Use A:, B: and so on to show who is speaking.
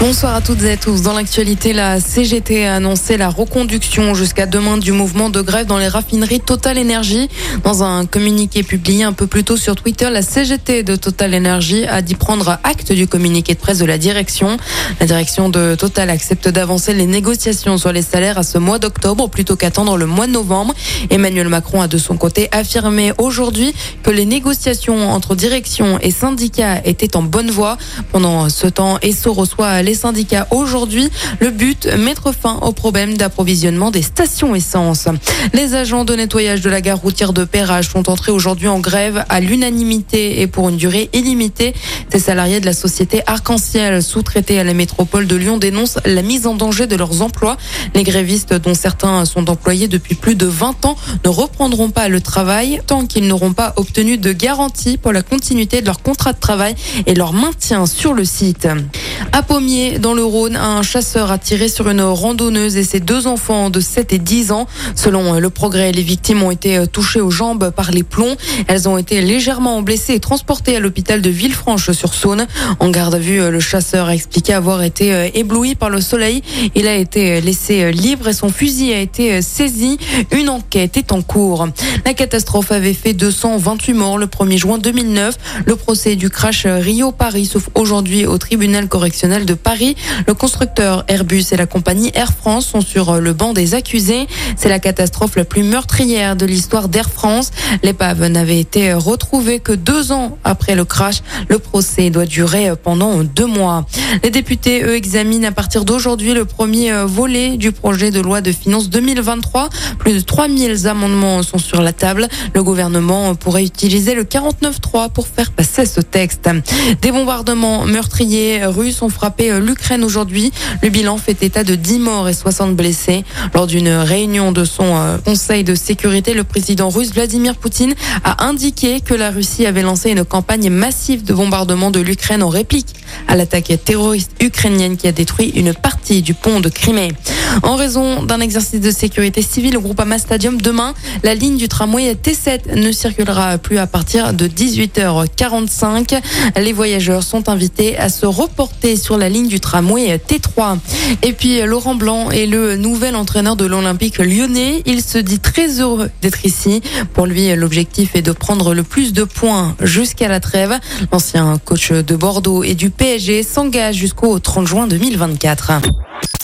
A: Bonsoir à toutes et à tous. Dans l'actualité, la CGT a annoncé la reconduction jusqu'à demain du mouvement de grève dans les raffineries Total Energy. Dans un communiqué publié un peu plus tôt sur Twitter, la CGT de Total Energy a dit prendre acte du communiqué de presse de la direction. La direction de Total accepte d'avancer les négociations sur les salaires à ce mois d'octobre plutôt qu'attendre le mois de novembre. Emmanuel Macron a de son côté affirmé aujourd'hui que les négociations entre direction et syndicats étaient en bonne voie. Pendant ce temps, Esso reçoit les syndicats aujourd'hui. Le but, mettre fin au problème d'approvisionnement des stations essence. Les agents de nettoyage de la gare routière de Perrache sont entrés aujourd'hui en grève à l'unanimité et pour une durée illimitée. Ces salariés de la société Arc-en-Ciel, sous-traités à la métropole de Lyon, dénoncent la mise en danger de leurs emplois. Les grévistes, dont certains sont employés depuis plus de 20 ans, ne reprendront pas le travail tant qu'ils n'auront pas obtenu de garantie pour la continuité de leur contrat de travail et leur maintien sur le site. À Dans le Rhône, un chasseur a tiré sur une randonneuse et ses deux enfants de 7 et 10 ans. Selon le progrès, les victimes ont été touchées aux jambes par les plombs. Elles ont été légèrement blessées et transportées à l'hôpital de Villefranche-sur-Saône. En garde à vue, le chasseur a expliqué avoir été ébloui par le soleil. Il a été laissé libre et son fusil a été saisi. Une enquête est en cours. La catastrophe avait fait 228 morts le 1er juin 2009. Le procès du crash Rio-Paris s'ouvre aujourd'hui au tribunal correctionnel de Paris. Le constructeur Airbus et la compagnie Air France sont sur le banc des accusés. C'est la catastrophe la plus meurtrière de l'histoire d'Air France. L'épave n'avait été retrouvée que deux ans après le crash. Le procès doit durer pendant deux mois. Les députés, eux, examinent à partir d'aujourd'hui le premier volet du projet de loi de finances 2023. Plus de 3000 amendements sont sur la table. Le gouvernement pourrait utiliser le 49.3 pour faire passer ce texte. Des bombardements meurtriers russes ont frappé l'Ukraine aujourd'hui. Le bilan fait état de 10 morts et 60 blessés. Lors d'une réunion de son conseil de sécurité, le président russe Vladimir Poutine a indiqué que la Russie avait lancé une campagne massive de bombardement de l'Ukraine en réplique à l'attaque terroriste ukrainienne qui a détruit une partie du pont de Crimée. En raison d'un exercice de sécurité civile au Groupama Stadium demain, la ligne du tramway T7 ne circulera plus à partir de 18h45. Les voyageurs sont invités à se reporter sur la ligne du tramway T3. Et puis Laurent Blanc est le nouvel entraîneur de l'Olympique lyonnais. Il se dit très heureux d'être ici. Pour lui, l'objectif est de prendre le plus de points jusqu'à la trêve. L'ancien coach de Bordeaux et du PSG s'engage jusqu'au 30 juin 2024.